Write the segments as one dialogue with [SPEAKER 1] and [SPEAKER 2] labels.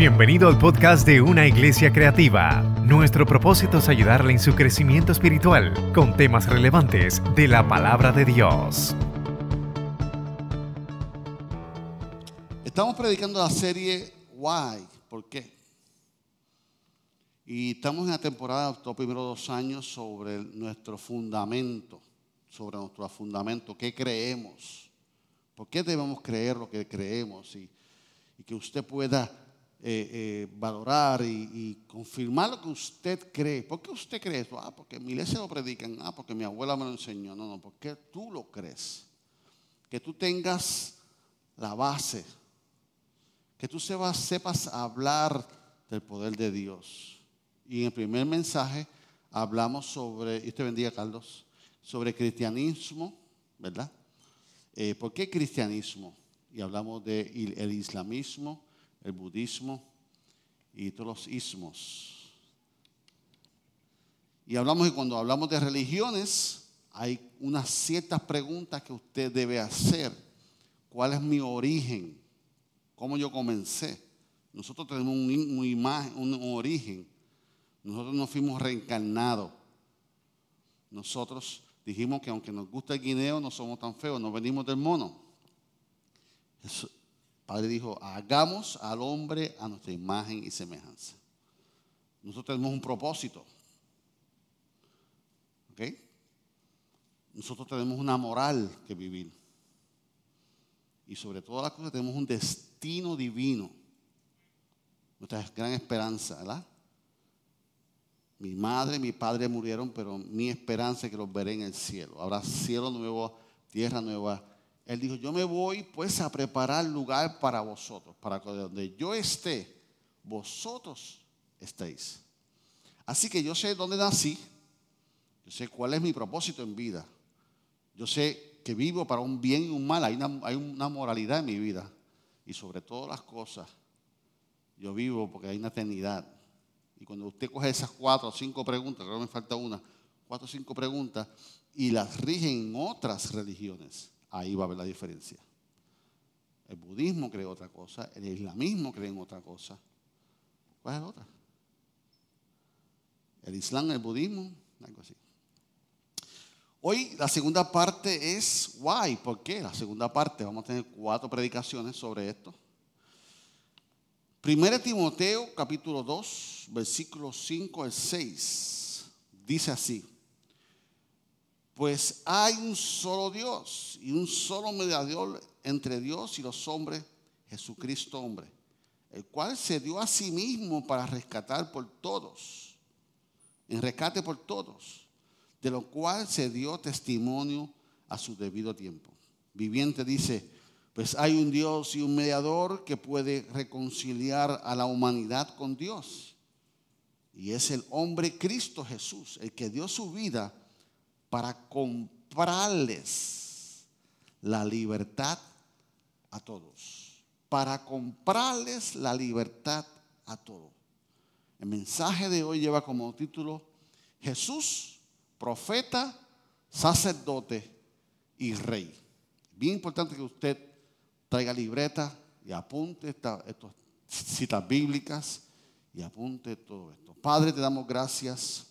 [SPEAKER 1] Bienvenido al podcast de Una Iglesia Creativa. Nuestro propósito es ayudarle en su crecimiento espiritual con temas relevantes de la palabra de Dios.
[SPEAKER 2] Estamos predicando la serie Why, ¿por qué? Y estamos en la temporada, los primeros dos años, sobre nuestro fundamento, sobre nuestro fundamento, qué creemos, por qué debemos creer lo que creemos y, y que usted pueda eh, eh, valorar y, confirmar lo que usted cree. ¿Por qué usted cree esto? Ah, porque mi iglesia lo predican. Ah, porque mi abuela me lo enseñó. No, no, porque tú lo crees. Que tú tengas la base. Que tú sepas, hablar del poder de Dios. Y en el primer mensaje hablamos sobre, y te bendiga Carlos, sobre cristianismo, ¿verdad? Eh, ¿Por qué cristianismo? Y hablamos del el islamismo, el budismo y todos los ismos. Y hablamos que cuando hablamos de religiones, hay unas ciertas preguntas que usted debe hacer. ¿Cuál es mi origen? ¿Cómo yo comencé? Nosotros tenemos un, origen. Nosotros no fuimos reencarnados. Nosotros dijimos que aunque nos gusta el guineo, no somos tan feos, no venimos del mono. Padre dijo, hagamos al hombre a nuestra imagen y semejanza. Nosotros tenemos un propósito. ¿Ok? Nosotros tenemos una moral que vivir. Y sobre todas las cosas tenemos un destino divino. Nuestra gran esperanza, ¿verdad? Mi madre y mi padre murieron, pero mi esperanza es que los veré en el cielo. Habrá cielo nuevo, tierra nueva él dijo, yo me voy pues a preparar lugar para vosotros, para que donde yo esté, vosotros estéis. Así que yo sé dónde nací, yo sé cuál es mi propósito en vida, yo sé que vivo para un bien y un mal, hay una, hay una moralidad en mi vida. Y sobre todas las cosas, yo vivo porque hay una eternidad. Y cuando usted coge esas cuatro o cinco preguntas, creo que me falta una, cuatro o cinco preguntas, y las rige en otras religiones, ahí va a haber la diferencia. El budismo cree otra cosa, el islamismo cree en otra cosa. ¿Cuál es la otra? El islam, el budismo, algo así. Hoy la segunda parte es why, ¿por qué? La segunda parte, vamos a tener cuatro predicaciones sobre esto. Primero Timoteo capítulo 2, versículos 5 al 6, dice así. Pues hay un solo Dios y un solo mediador entre Dios y los hombres, Jesucristo hombre, el cual se dio a sí mismo para rescatar por todos, en rescate por todos, de lo cual se dio testimonio a su debido tiempo. Viviente dice, pues hay un Dios y un mediador que puede reconciliar a la humanidad con Dios. Y es el hombre Cristo Jesús, el que dio su vida para comprarles la libertad a todos. Para comprarles la libertad a todos. El mensaje de hoy lleva como título Jesús, profeta, sacerdote y rey. Bien importante que usted traiga libreta y apunte estas citas bíblicas y apunte todo esto. Padre, te damos gracias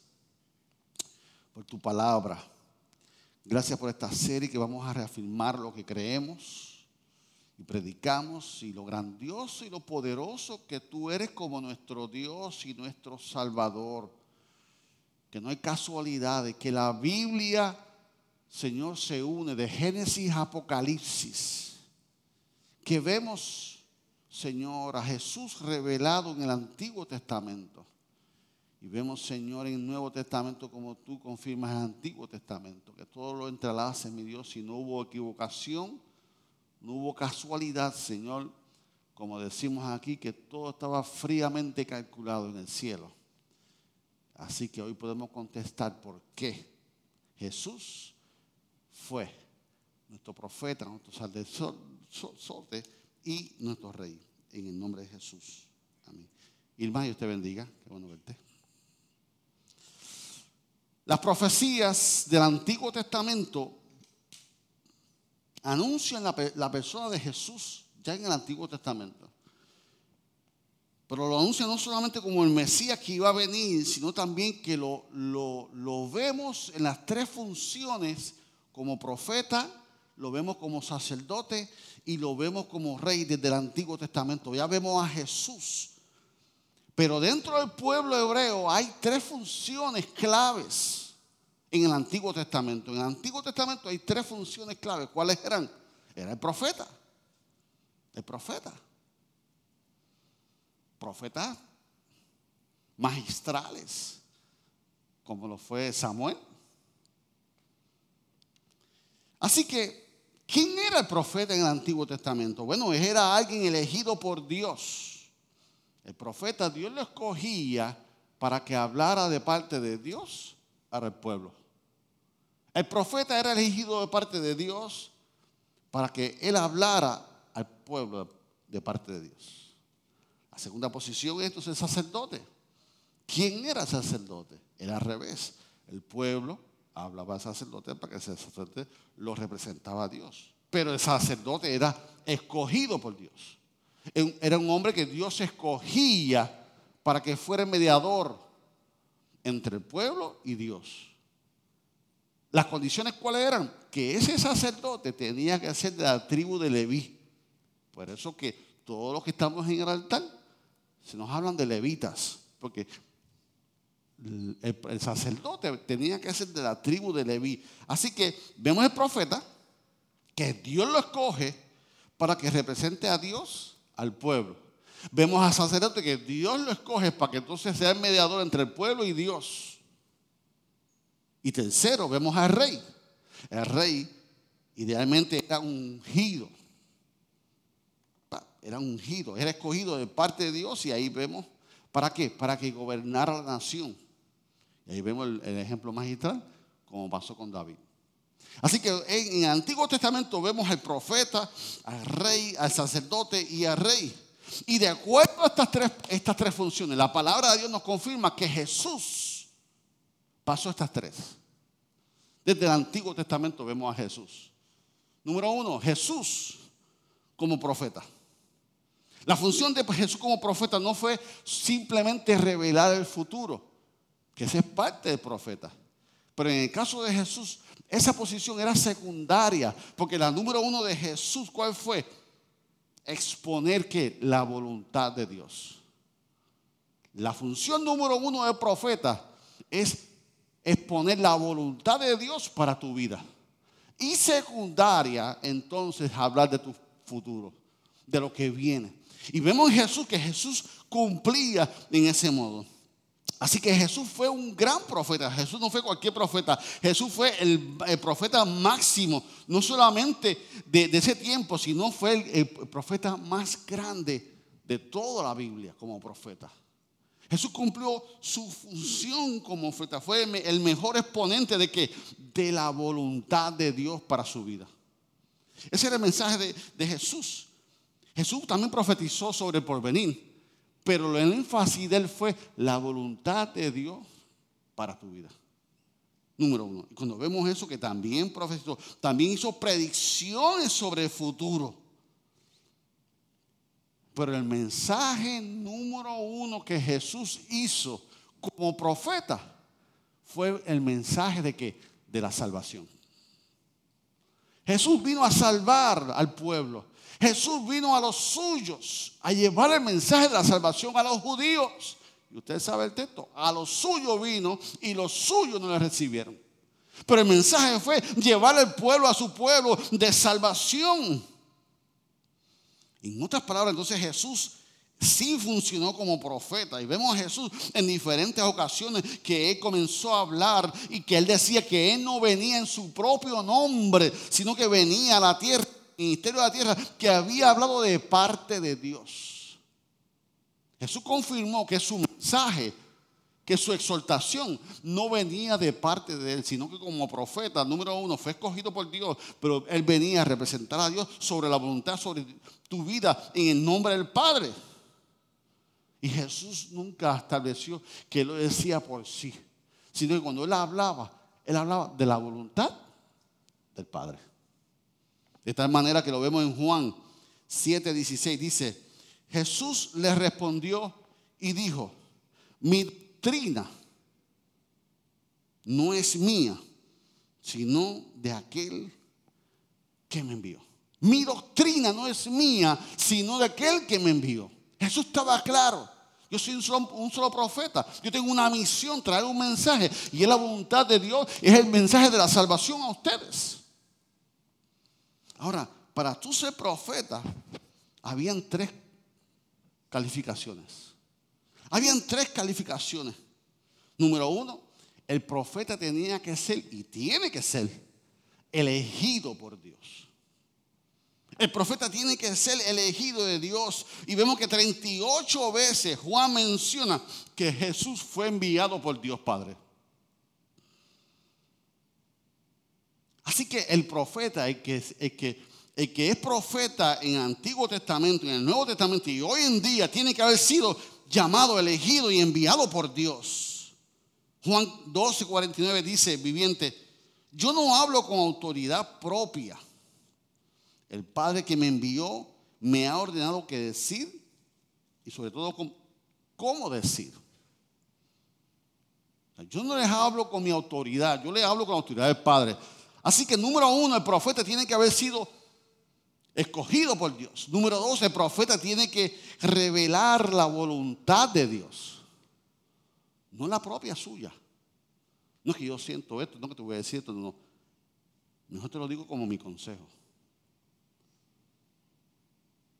[SPEAKER 2] por tu palabra. Gracias por esta serie que vamos a reafirmar lo que creemos y predicamos y lo grandioso y lo poderoso que tú eres como nuestro Dios y nuestro Salvador. Que no hay casualidades, que la Biblia, Señor, se une de Génesis a Apocalipsis. Que vemos, Señor, a Jesús revelado en el Antiguo Testamento y vemos, Señor, en el Nuevo Testamento como tú confirmas el Antiguo Testamento, que todo lo entrelace, mi Dios, y no hubo equivocación, no hubo casualidad, Señor, como decimos aquí, que todo estaba fríamente calculado en el cielo. Así que hoy podemos contestar por qué Jesús fue nuestro profeta, nuestro sacerdote y nuestro rey. En el nombre de Jesús. Amén. Irma, Dios te bendiga. Qué bueno verte. Las profecías del Antiguo Testamento anuncian la, persona de Jesús ya en el Antiguo Testamento. Pero lo anuncia no solamente como el Mesías que iba a venir, sino también que lo, lo vemos en las tres funciones como profeta, lo vemos como sacerdote y lo vemos como rey desde el Antiguo Testamento. Ya vemos a Jesús. Pero dentro del pueblo hebreo hay tres funciones claves en el Antiguo Testamento. En el Antiguo Testamento hay tres funciones claves. ¿Cuáles eran? Era el profeta. El profeta. Profetas magistrales, como lo fue Samuel. Así que ¿Quién era el profeta en el Antiguo Testamento? Bueno, era alguien elegido por Dios. El profeta Dios lo escogía para que hablara de parte de Dios el pueblo. El profeta era elegido de parte de Dios para que él hablara al pueblo de parte de Dios. La segunda posición es el sacerdote. ¿Quién era el sacerdote? Era al revés. El pueblo hablaba al sacerdote para que el sacerdote lo representaba a Dios. Pero el sacerdote era escogido por Dios. Era un hombre que Dios escogía para que fuera mediador entre el pueblo y Dios. Las condiciones cuáles eran? Que ese sacerdote tenía que ser de la tribu de Leví. Por eso que todos los que estamos en el altar se nos hablan de levitas, porque el, sacerdote tenía que ser de la tribu de Leví. Así que vemos el profeta que Dios lo escoge para que represente a Dios al pueblo. Vemos al sacerdote que Dios lo escoge para que entonces sea el mediador entre el pueblo y Dios. Y tercero, vemos al rey. El rey idealmente era ungido. Era ungido, era escogido de parte de Dios y ahí vemos, ¿para qué? Para que gobernara la nación. Y ahí vemos el, ejemplo magistral, como pasó con David. Así que en, el Antiguo Testamento vemos al profeta, al rey, al sacerdote y al rey. Y de acuerdo a estas tres, estas tres funciones, la palabra de Dios nos confirma que Jesús pasó estas tres. Desde el Antiguo Testamento vemos a Jesús. Número uno, Jesús como profeta. La función de Jesús como profeta no fue simplemente revelar el futuro, que esa es parte del profeta. Pero en el caso de Jesús, esa posición era secundaria, porque la número uno de Jesús, ¿cuál fue? Exponer que la voluntad de Dios. La función número uno del profeta es exponer la voluntad de Dios para tu vida. Y secundaria, entonces, hablar de tu futuro, de lo que viene. Y vemos en Jesús que Jesús cumplía en ese modo. Así que Jesús fue un gran profeta. Jesús no fue cualquier profeta. Jesús fue el, profeta máximo, no solamente de, ese tiempo, sino fue el, profeta más grande de toda la Biblia como profeta. Jesús cumplió su función como profeta. Fue el mejor exponente de que de la voluntad de Dios para su vida. Ese era el mensaje de, de Jesús. Jesús también profetizó sobre el porvenir. Pero el énfasis de él fue la voluntad de Dios para tu vida. Número uno. Cuando vemos eso, que también profetizó, también hizo predicciones sobre el futuro. Pero el mensaje número uno que Jesús hizo como profeta fue el mensaje de que de la salvación. Jesús vino a salvar al pueblo. Jesús vino a los suyos a llevar el mensaje de la salvación a los judíos. Y usted sabe el texto, a los suyos vino y los suyos no le recibieron. Pero el mensaje fue llevar al pueblo a su pueblo de salvación. En otras palabras, entonces Jesús sí funcionó como profeta. Y vemos a Jesús en diferentes ocasiones que él comenzó a hablar y que él decía que él no venía en su propio nombre, sino que venía a la tierra ministerio de la tierra que había hablado de parte de Dios. Jesús confirmó que su mensaje, que su exhortación no venía de parte de él, sino que como profeta, número uno, fue escogido por Dios, pero él venía a representar a Dios sobre la voluntad, sobre tu vida, en el nombre del Padre. Y Jesús nunca estableció que lo decía por sí, sino que cuando él hablaba, él hablaba de la voluntad del Padre. De tal manera que lo vemos en Juan 7:16, dice, Jesús le respondió y dijo, mi doctrina no es mía, sino de aquel que me envió. Mi doctrina no es mía, sino de aquel que me envió. Jesús estaba claro. Yo soy un solo, profeta. Yo tengo una misión, traer un mensaje. Y es la voluntad de Dios, es el mensaje de la salvación a ustedes. Ahora, para tú ser profeta, habían tres calificaciones. Habían tres calificaciones. Número uno, el profeta tenía que ser y tiene que ser elegido por Dios. El profeta tiene que ser elegido de Dios. Y vemos que 38 veces Juan menciona que Jesús fue enviado por Dios Padre. Así que el profeta, el que, es profeta en el Antiguo Testamento, en el Nuevo Testamento y hoy en día tiene que haber sido llamado, elegido y enviado por Dios. Juan 12, 49 dice, viviente, yo no hablo con autoridad propia el Padre que me envió me ha ordenado qué decir y sobre todo cómo decir. Yo no les hablo con mi autoridad, yo les hablo con la autoridad del Padre. Así que número uno, el profeta tiene que haber sido escogido por Dios. Número dos, el profeta tiene que revelar la voluntad de Dios, no la propia suya. No es que yo siento esto, no que te voy a decir esto, no. Mejor te lo digo como mi consejo.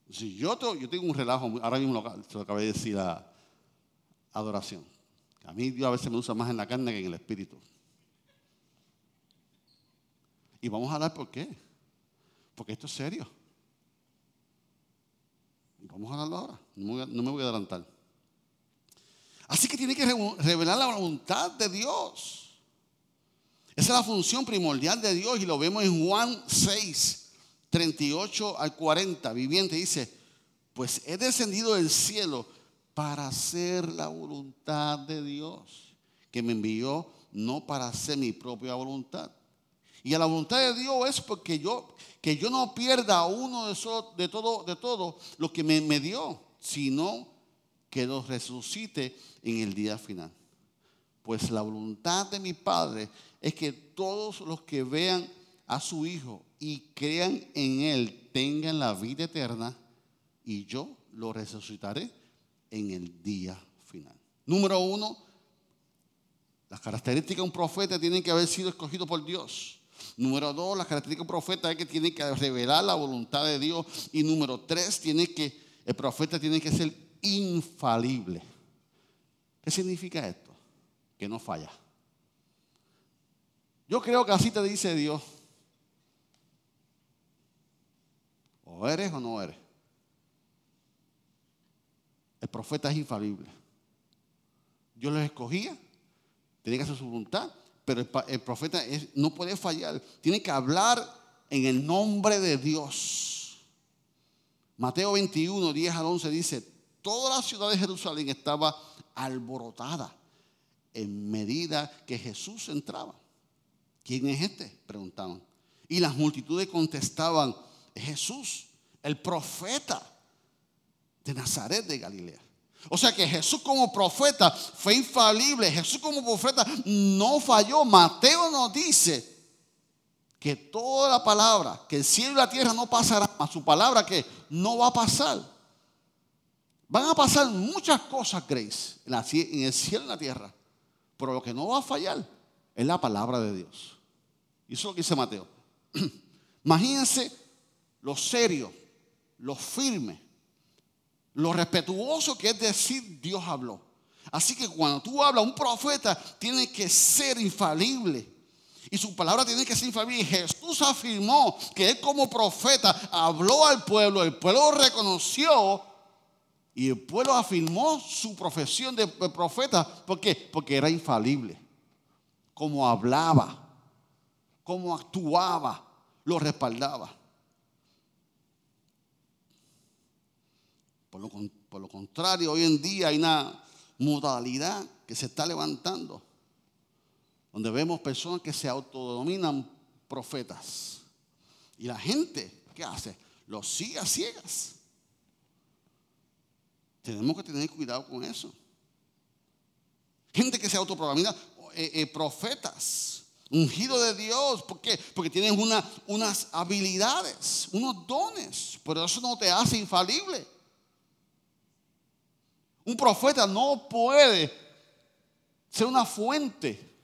[SPEAKER 2] Si yo, yo tengo un relajo, ahora mismo lo, se lo acabé de decir a adoración. A mí Dios a veces me usa más en la carne que en el espíritu. Y vamos a hablar por qué. Porque esto es serio. Vamos a hablarlo ahora. No me, voy a, adelantar. Así que tiene que revelar la voluntad de Dios. Esa es la función primordial de Dios y lo vemos en Juan 6, 38 al 40, viviente, dice, pues he descendido del cielo para hacer la voluntad de Dios, que me envió no para hacer mi propia voluntad. Y a la voluntad de Dios es porque yo, que yo no pierda uno de, de, todo, de todo lo que me, me dio, sino que lo resucite en el día final. Pues la voluntad de mi Padre es que todos los que vean a su Hijo y crean en Él tengan la vida eterna y yo lo resucitaré en el día final. Número uno, las características de un profeta tienen que haber sido escogido por Dios. Número dos, de un profeta es que tiene que revelar la voluntad de Dios. Y número tres, tiene que, el profeta tiene que ser infalible. ¿Qué significa esto? Que no falla. Yo creo que así te dice Dios. O eres o no eres. El profeta es infalible. Yo los escogía, tenía que hacer su voluntad, pero el, profeta no puede fallar. Tiene que hablar en el nombre de Dios. Mateo 21, 10 al 11 dice, toda la ciudad de Jerusalén estaba alborotada en medida que Jesús entraba. ¿Quién es este? Preguntaban. Y las multitudes contestaban, Jesús, el profeta de Nazaret de Galilea. O sea que Jesús como profeta fue infalible. Jesús como profeta no falló. Mateo nos dice que toda la palabra, que el cielo y la tierra no pasarán, a su palabra que no va a pasar. Van a pasar muchas cosas, Grace, en el cielo y en la tierra. Pero lo que no va a fallar es la palabra de Dios. Y eso es lo que dice Mateo. Imagínense lo serio, lo firme, lo respetuoso que es decir Dios habló. Así que cuando tú hablas, un profeta tiene que ser infalible. Y su palabra tiene que ser infalible. Jesús afirmó que él como profeta habló al pueblo, el pueblo reconoció y el pueblo afirmó su profesión de profeta. ¿Por qué? Porque era infalible. Como hablaba, como actuaba, lo respaldaba. Por lo, contrario, hoy en día hay una modalidad que se está levantando, donde vemos personas que se autodominan profetas. Y la gente, ¿qué hace? Los sigue a ciegas. Tenemos que tener cuidado con eso. Gente que se autoproclama, eh, eh, profetas, ungido de Dios. ¿Por qué? Porque tienen una, unas habilidades, unos dones. Pero eso no te hace infalible. Un profeta no puede ser una fuente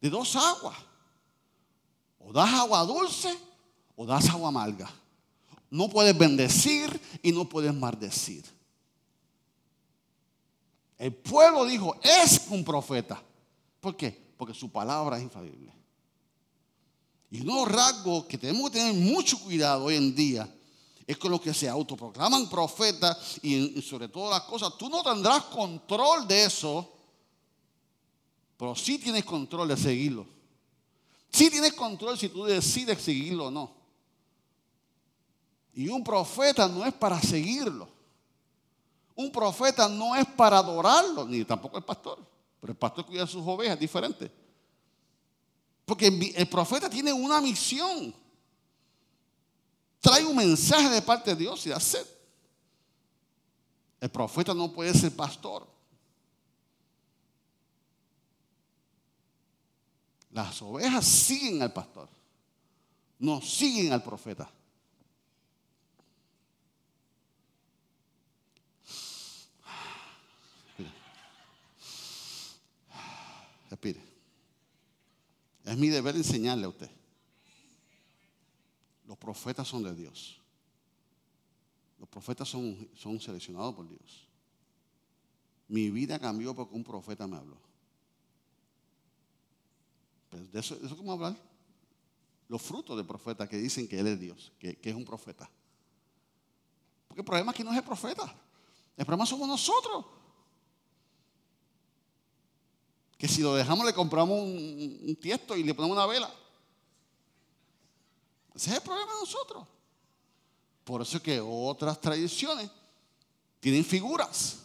[SPEAKER 2] de dos aguas. O das agua dulce o das agua amarga. No puedes bendecir y no puedes maldecir. El pueblo dijo, es un profeta. ¿Por qué? Porque su palabra es infalible. Y unos rasgos que tenemos que tener mucho cuidado hoy en día es con los que se autoproclaman profetas y, sobre todas las cosas. Tú no tendrás control de eso, pero sí tienes control de seguirlo. Sí tienes control si tú decides seguirlo o no. Y un profeta no es para seguirlo. Un profeta no es para adorarlo, ni tampoco el pastor. Pero el pastor cuida sus ovejas, es diferente. Porque el profeta tiene una misión. Trae un mensaje de parte de Dios y hace. El profeta no puede ser pastor. Las ovejas siguen al pastor, no siguen al profeta. Respire. Es mi deber enseñarle a usted. Los profetas son de Dios. Los profetas son, son seleccionados por Dios. Mi vida cambió porque un profeta me habló. Pero de eso, de eso hablar. Los frutos del profeta que dicen que Él es Dios, que, que es un profeta. Porque el problema es que no es el profeta. El problema somos nosotros. Que si lo dejamos le compramos un, tiesto y le ponemos una vela. Ese es el problema de nosotros. Por eso es que otras tradiciones tienen figuras.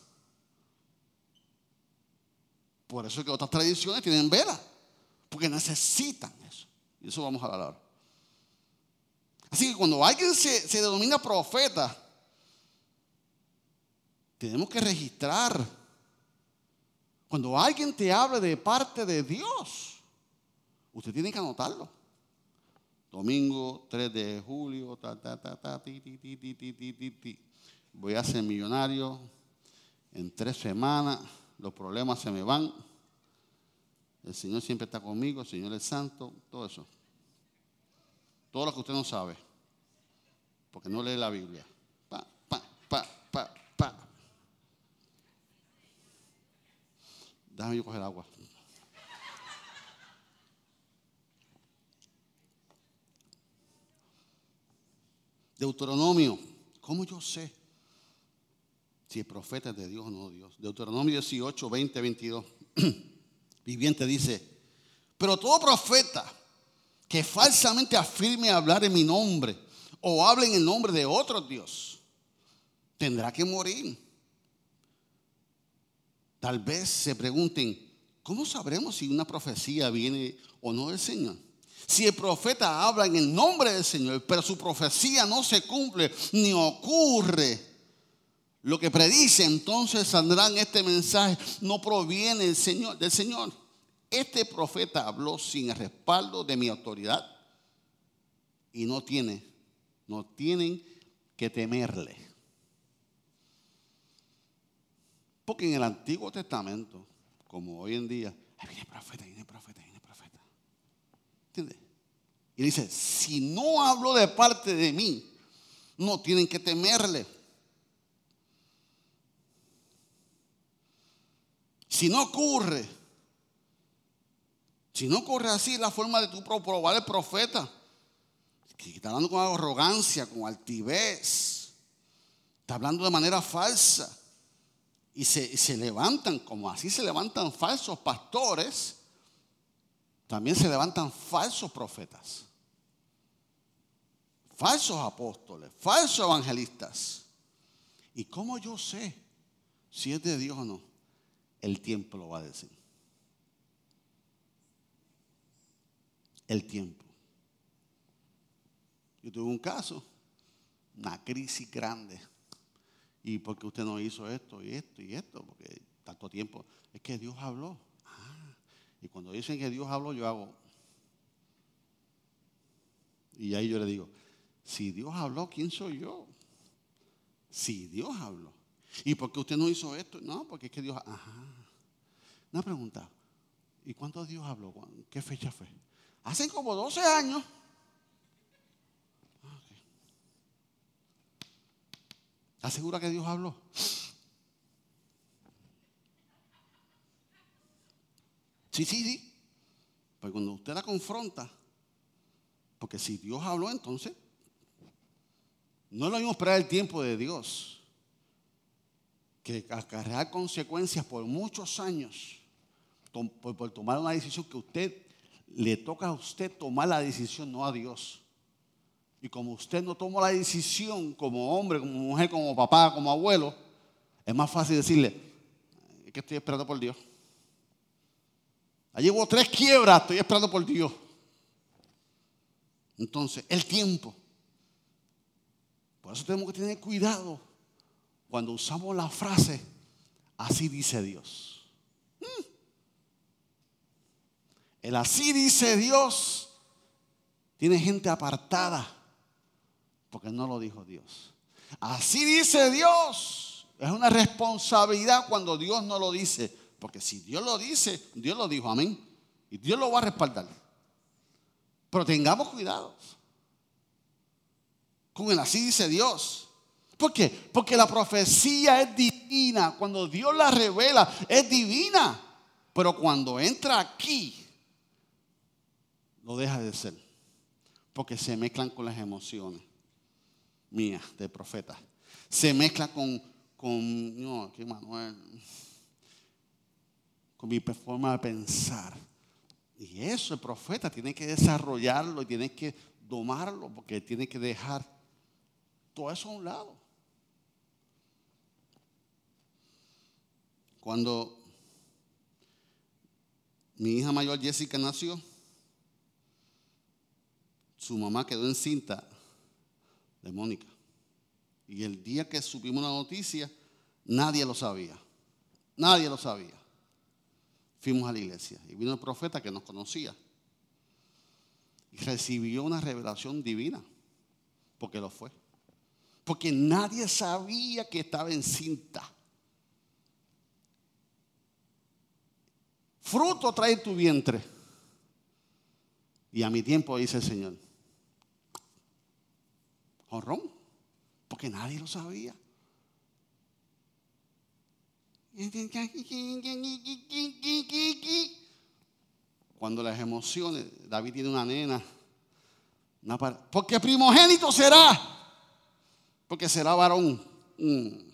[SPEAKER 2] Por eso es que otras tradiciones tienen velas. Porque necesitan eso. Y eso vamos a hablar ahora. Así que cuando alguien se, se denomina profeta, tenemos que registrar cuando alguien te habla de parte de Dios, usted tiene que anotarlo. Domingo 3 de julio, voy a ser millonario en tres semanas, los problemas se me van. El Señor siempre está conmigo, el Señor es santo, todo eso. Todo lo que usted no sabe, porque no lee la Biblia. Pa, pa, pa, pa, pa. Déjame yo coger agua. Deuteronomio, ¿cómo yo sé si el profeta es de Dios o no Dios? Deuteronomio 18, 20, 22. Viviente dice, pero todo profeta que falsamente afirme hablar en mi nombre o hable en el nombre de otro Dios, tendrá que morir. Tal vez se pregunten, ¿cómo sabremos si una profecía viene o no del Señor? Si el profeta habla en el nombre del Señor, pero su profecía no se cumple ni ocurre lo que predice, entonces saldrán este mensaje, no proviene del Señor. Este profeta habló sin el respaldo de mi autoridad y no tiene, no tienen que temerle. Porque en el Antiguo Testamento, como hoy en día, viene profeta, viene profeta, viene profeta. ¿Entiendes? Y dice, si no hablo de parte de mí, no tienen que temerle. Si no ocurre, si no ocurre así la forma de tú probar el profeta, que está hablando con arrogancia, con altivez, está hablando de manera falsa, y se, levantan, como así se levantan falsos pastores, también se levantan falsos profetas, falsos apóstoles, falsos evangelistas. ¿Y cómo yo sé si es de Dios o no? El tiempo lo va a decir. El tiempo. Yo tuve un caso, una crisis grande ¿Y por qué usted no hizo esto y esto y esto? Porque tanto tiempo. Es que Dios habló. Y cuando dicen que Dios habló, yo hago. Y ahí yo le digo, si Dios habló, ¿quién soy yo? Si Dios habló. ¿Y por qué usted no hizo esto? No, porque es que Dios... Ajá. Una pregunta. ¿Y cuánto Dios habló? ¿Qué fecha fue? Hace como 12 años. Ah, ¿Estás segura que Dios habló? Sí, sí, sí. Pues cuando usted la confronta, porque si Dios habló, entonces no lo mismo esperar el tiempo de Dios que acarrear consecuencias por muchos años por, tomar una decisión que usted le toca a usted tomar la decisión, no a Dios. Y como usted no tomó la decisión como hombre, como mujer, como papá, como abuelo, es más fácil decirle, es que estoy esperando por Dios. Allí llevo tres quiebras, estoy esperando por Dios. Entonces, el tiempo. Por eso tenemos que tener cuidado cuando usamos la frase, así dice Dios. Hmm. El así dice Dios tiene gente apartada porque no lo dijo Dios. Así dice Dios. Es una responsabilidad cuando Dios no lo dice. Porque si Dios lo dice, Dios lo dijo, amén. Y Dios lo va a respaldar. Pero tengamos cuidado con el así dice Dios. ¿Por qué? Porque la profecía es divina. Cuando Dios la revela, es divina. Pero cuando entra aquí, lo deja de ser. Porque se mezclan con las emociones mías de profeta. Se mezcla con, con, no, aquí Manuel, con mi forma de pensar. Y eso el profeta tiene que desarrollarlo tiene que domarlo porque tiene que dejar todo eso a un lado. Cuando mi hija mayor Jessica nació, su mamá quedó encinta de Mónica. Y el día que supimos la noticia, nadie lo sabía. Nadie lo sabía. Fuimos a la iglesia y vino el profeta que nos conocía. Y recibió una revelación divina, porque lo fue. Porque nadie sabía que estaba encinta. Fruto trae tu vientre. Y a mi tiempo dice el Señor, honrón, porque nadie lo sabía. Cuando las emociones, David tiene una nena, porque primogénito será, porque será varón. Mm.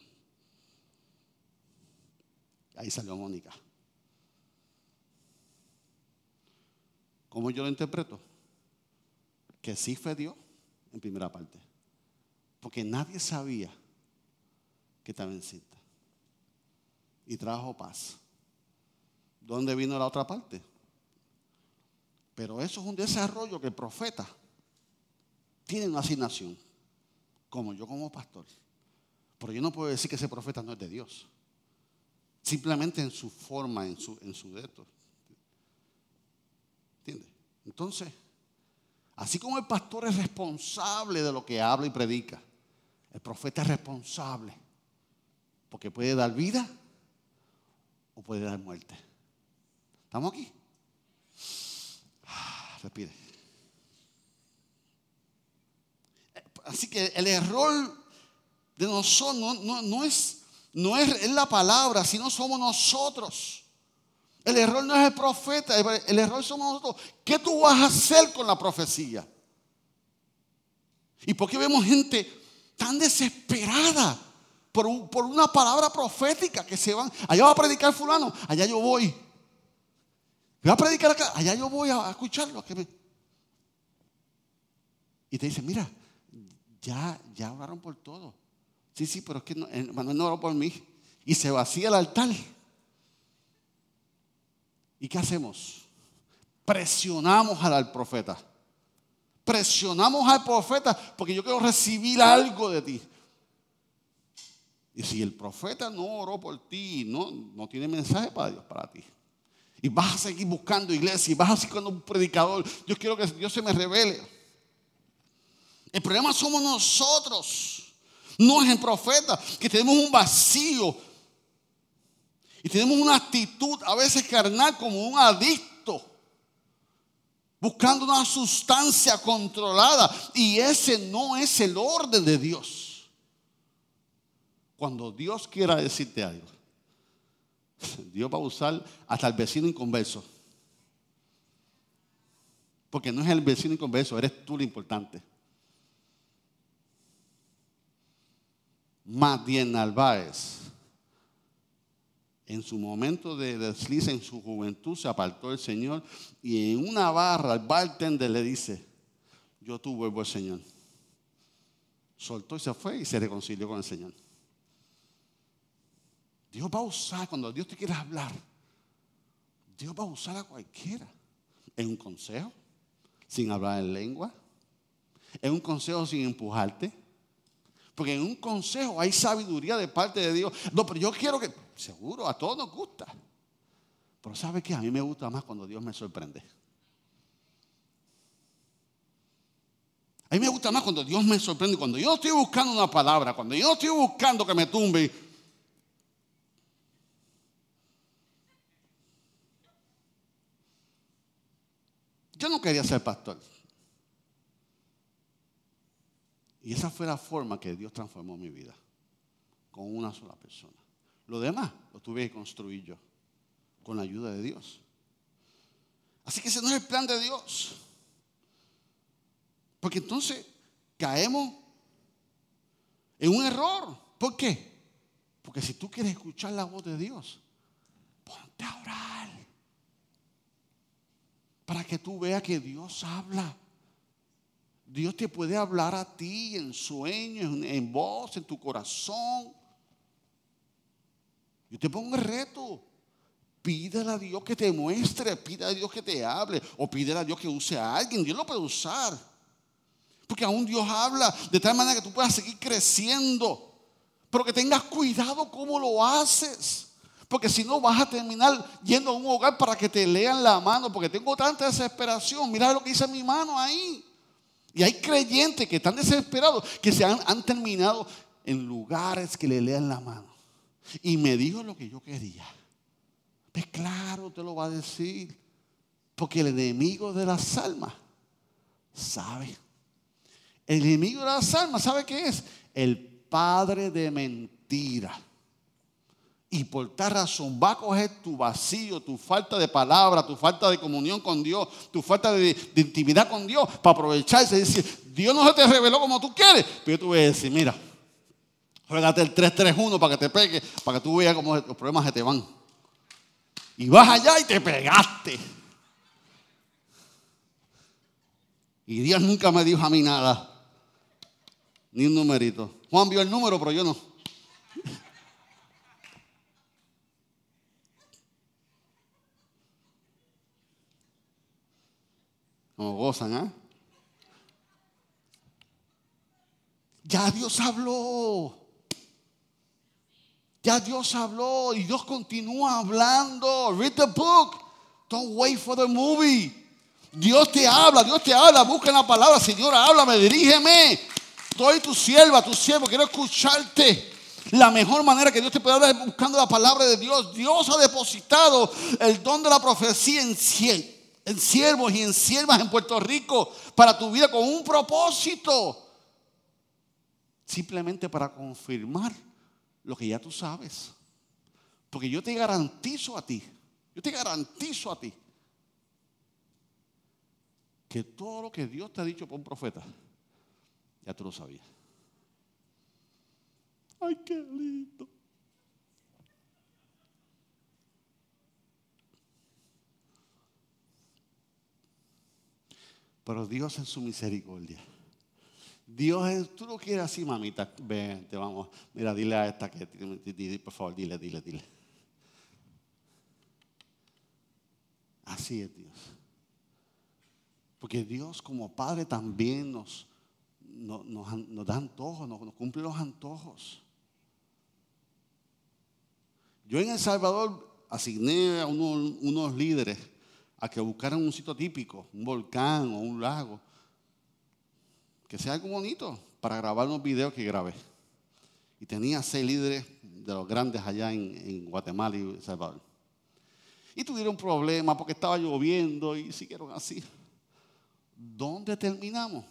[SPEAKER 2] Ahí salió Mónica. ¿Cómo yo lo interpreto? Que sí fue Dios en primera parte. Porque nadie sabía que estaba encinta. Y trajo paz. ¿Dónde vino la otra parte? Pero eso es un desarrollo que el profeta tiene una asignación. Como yo como pastor. Pero yo no puedo decir que ese profeta no es de Dios. Simplemente en su forma, en su, en su deto. ¿Entiendes? Entonces, así como el pastor es responsable de lo que habla y predica, el profeta es responsable, porque puede dar vida o puede dar muerte. ¿Estamos aquí? Ah, respire. Así que el error de nosotros no, es, no es la palabra, sino somos nosotros. El error no es el profeta, el error somos nosotros. ¿Qué tú vas a hacer con la profecía? ¿Y por qué vemos gente tan desesperada por, una palabra profética que se van. Allá va a predicar fulano, allá yo voy. Va a predicar acá, allá yo voy a, escucharlo. Y te dice, mira, ya, ya oraron por todo. Sí, sí, pero es que no, Manuel no oró por mí. Y se vacía el altar. ¿Y qué hacemos? Presionamos al profeta presionamos al profeta porque yo quiero recibir algo de ti. Y si el profeta no oró por ti, no, no tiene mensaje para Dios para ti. Y vas a seguir buscando iglesia y vas a seguir buscando un predicador. Yo quiero que Dios se me revele. El problema somos nosotros. No es el profeta, que tenemos un vacío. Y tenemos una actitud a veces carnal como un adicto. Buscando una sustancia controlada. Y ese no es el orden de Dios cuando Dios quiera decirte algo, Dios va a usar hasta el vecino inconverso. Porque no es el vecino inconverso, eres tú lo importante. Madien Narváez, en su momento de desliza en su juventud, se apartó del Señor y en una barra el bartender le dice, yo tú vuelvo al Señor. Soltó y se fue y se reconcilió con el Señor. Dios va a usar, cuando Dios te quiera hablar, Dios va a usar a cualquiera. En un consejo, sin hablar en lengua. En un consejo sin empujarte. Porque en un consejo hay sabiduría de parte de Dios. No, pero yo quiero que, seguro, a todos nos gusta. Pero ¿sabe qué? A mí me gusta más cuando Dios me sorprende. A mí me gusta más cuando Dios me sorprende. Cuando yo estoy buscando una palabra, cuando yo estoy buscando que me tumbe, Yo no quería ser pastor. Y esa fue la forma que Dios transformó mi vida, con una sola persona. Lo demás lo tuve que construir yo, con la ayuda de Dios. Así que ese no es el plan de Dios. Porque entonces caemos en un error. ¿Por qué? Porque si tú quieres escuchar la voz de Dios, ponte a orar para que tú veas que Dios habla. Dios te puede hablar a ti en sueños, en, voz, en tu corazón. Yo te pongo el reto. Pídele a Dios que te muestre, pídele a Dios que te hable, o pídele a Dios que use a alguien. Dios lo puede usar. Porque aún Dios habla de tal manera que tú puedas seguir creciendo. Pero que tengas cuidado cómo lo haces. Porque si no vas a terminar yendo a un hogar para que te lean la mano, porque tengo tanta desesperación. Mira lo que dice mi mano ahí. Y hay creyentes que están desesperados, que se han, terminado en lugares que le lean la mano. Y me dijo lo que yo quería. Pues claro, te lo va a decir. Porque el enemigo de las almas sabe. El enemigo de las almas, ¿sabe qué es? El padre de mentira. Y por tal razón va a coger tu vacío, tu falta de palabra, tu falta de comunión con Dios, tu falta de, intimidad con Dios, para aprovecharse y decir, Dios no se te reveló como tú quieres. Pero yo te voy a decir, mira, juegate el 3-3-1 para que te pegue, para que tú veas cómo los problemas se te van. Y vas allá y te pegaste. Y Dios nunca me dijo a mí nada, ni un numerito. Juan vio el número, pero yo no. Como gozan, ¿ah? Ya Dios habló. Ya Dios habló y Dios continúa hablando. Read the book. Don't wait for the movie. Dios te habla, Dios te habla. Busca la palabra. Señora, háblame, dirígeme. Estoy tu sierva, tu siervo. Quiero escucharte. La mejor manera que Dios te puede hablar es buscando la palabra de Dios. Dios ha depositado el don de la profecía en cien en siervos y en siervas en Puerto Rico para tu vida con un propósito. Simplemente para confirmar lo que ya tú sabes. Porque yo te garantizo a ti, yo te garantizo a ti que todo lo que Dios te ha dicho por un profeta, ya tú lo sabías. Ay, qué lindo. Pero Dios en su misericordia. Dios es, tú lo quieres así, mamita. Vente, vamos. Mira, dile a esta que, por favor, dile, dile, dile. Así es Dios. Porque Dios como Padre también nos, nos, da antojos, nos, cumple los antojos. Yo en El Salvador asigné a unos, líderes a que buscaran un sitio típico, un volcán o un lago, que sea algo bonito para grabar unos videos que grabé. Y tenía seis líderes de los grandes allá en, Guatemala y Salvador. Y tuvieron problemas porque estaba lloviendo y siguieron así. ¿Dónde terminamos?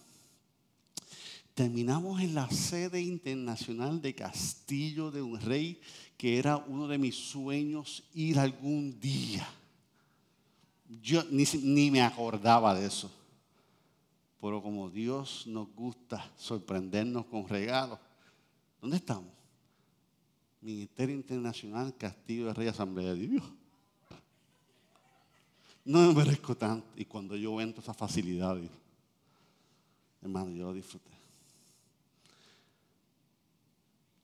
[SPEAKER 2] Terminamos en la sede internacional de Castillo de un Rey, que era uno de mis sueños ir algún día. Yo ni, ni me acordaba de eso. Pero como Dios nos gusta sorprendernos con regalos, ¿dónde estamos? Ministerio Internacional Castillo de Rey Asamblea de Dios. No me merezco tanto. Y cuando yo entro esa facilidad, hermano, yo lo disfruté.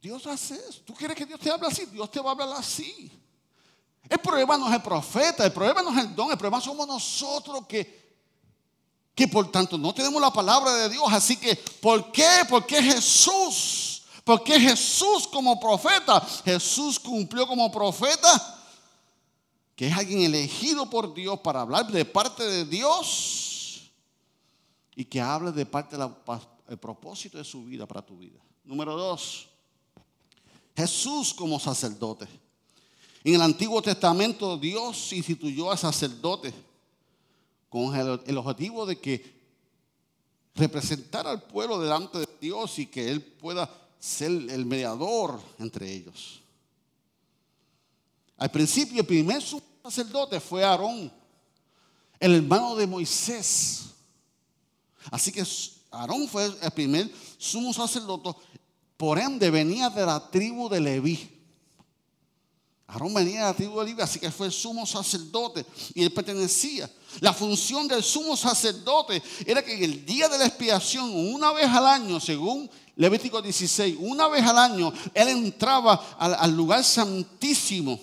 [SPEAKER 2] Dios hace eso. ¿Tú quieres que Dios te hable así? Dios te va a hablar así. El problema no es el profeta, el problema no es el don, el problema somos nosotros que, que por tanto no tenemos la palabra de Dios. Así que, ¿por qué? Porque Jesús, porque Jesús como profeta, Jesús cumplió como profeta que es alguien elegido por Dios para hablar de parte de Dios y que hable de parte del propósito de su vida para tu vida. Número dos, Jesús como sacerdote. En el Antiguo Testamento Dios instituyó a sacerdote con el, objetivo de que representara al pueblo delante de Dios y que Él pueda ser el mediador entre ellos. Al principio, el primer sacerdote fue Aarón, el hermano de Moisés. Así que Aarón fue el primer sumo sacerdote, por ende venía de la tribu de Leví. Aarón venía de la tribu de Leví, así que fue el sumo sacerdote y él pertenecía. La función del sumo sacerdote era que en el día de la expiación, una vez al año, según Levítico 16, una vez al año, él entraba al lugar santísimo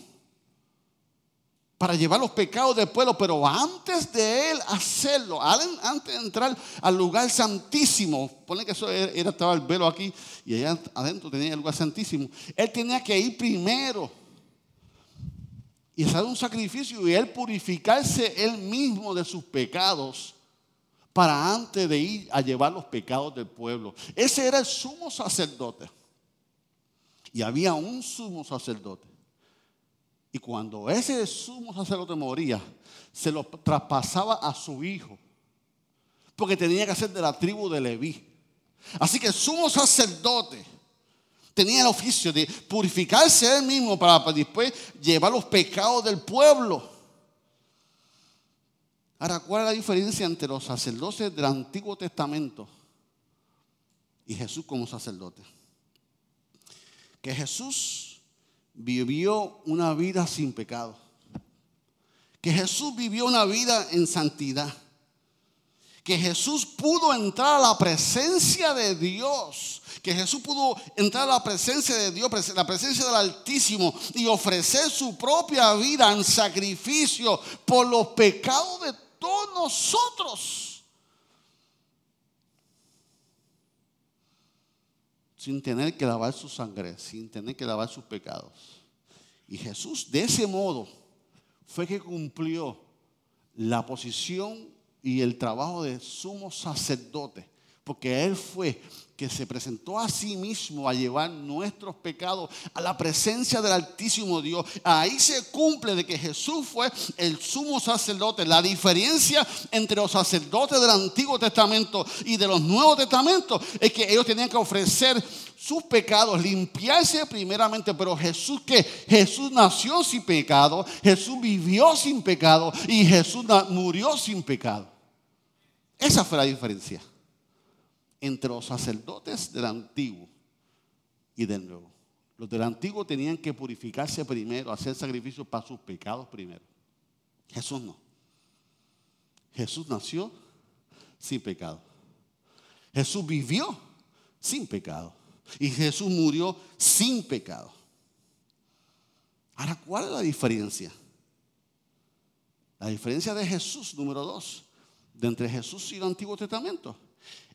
[SPEAKER 2] para llevar los pecados del pueblo, pero antes de él hacerlo, antes de entrar al lugar santísimo, pone que eso era, estaba el velo aquí y allá adentro tenía el lugar santísimo, él tenía que ir primero y hacer un sacrificio y él purificarse él mismo de sus pecados para antes de ir a llevar los pecados del pueblo. Ese era el sumo sacerdote. Y había un sumo sacerdote y cuando ese sumo sacerdote moría, se lo traspasaba a su hijo. Porque tenía que ser de la tribu de Leví. Así que el sumo sacerdote tenía el oficio de purificarse él mismo para después llevar los pecados del pueblo. Ahora, ¿cuál es la diferencia entre los sacerdotes del Antiguo Testamento y Jesús como sacerdote? Que Jesús vivió una vida sin pecado. Que Jesús vivió una vida en santidad. Que Jesús pudo entrar a la presencia de Dios. Que Jesús pudo entrar a la presencia de Dios, la presencia del Altísimo y ofrecer su propia vida en sacrificio por los pecados de todos nosotros. sin tener que lavar su sangre, sin tener que lavar sus pecados. Y Jesús de ese modo fue que cumplió la posición y el trabajo de sumo sacerdote, porque Él fue que se presentó a sí mismo a llevar nuestros pecados a la presencia del Altísimo Dios. Ahí se cumple de que Jesús fue el sumo sacerdote. La diferencia entre los sacerdotes del Antiguo Testamento y de los Nuevos Testamentos es que ellos tenían que ofrecer sus pecados, limpiarse primeramente, pero Jesús que Jesús nació sin pecado, Jesús vivió sin pecado y Jesús murió sin pecado. Esa fue la diferencia entre los sacerdotes del antiguo y del nuevo. Los del antiguo tenían que purificarse primero, hacer sacrificios para sus pecados primero. Jesús no. Jesús nació sin pecado. Jesús vivió sin pecado. Y Jesús murió sin pecado. Ahora, ¿cuál es la diferencia? La diferencia de Jesús, número dos, de entre Jesús y el Antiguo Testamento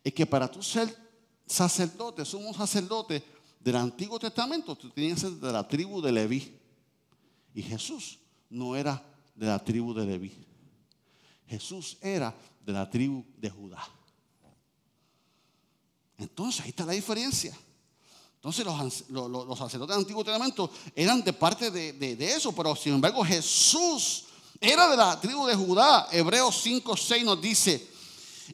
[SPEAKER 2] es que para tú ser sacerdote, sumo sacerdote del Antiguo Testamento, tú tenías que ser de la tribu de Leví. Y Jesús no era de la tribu de Leví. Jesús era de la tribu de Judá. Entonces ahí está la diferencia. Entonces los, sacerdotes del Antiguo Testamento eran de parte de, eso, pero sin embargo Jesús era de la tribu de Judá. Hebreos 5, 6 nos dice,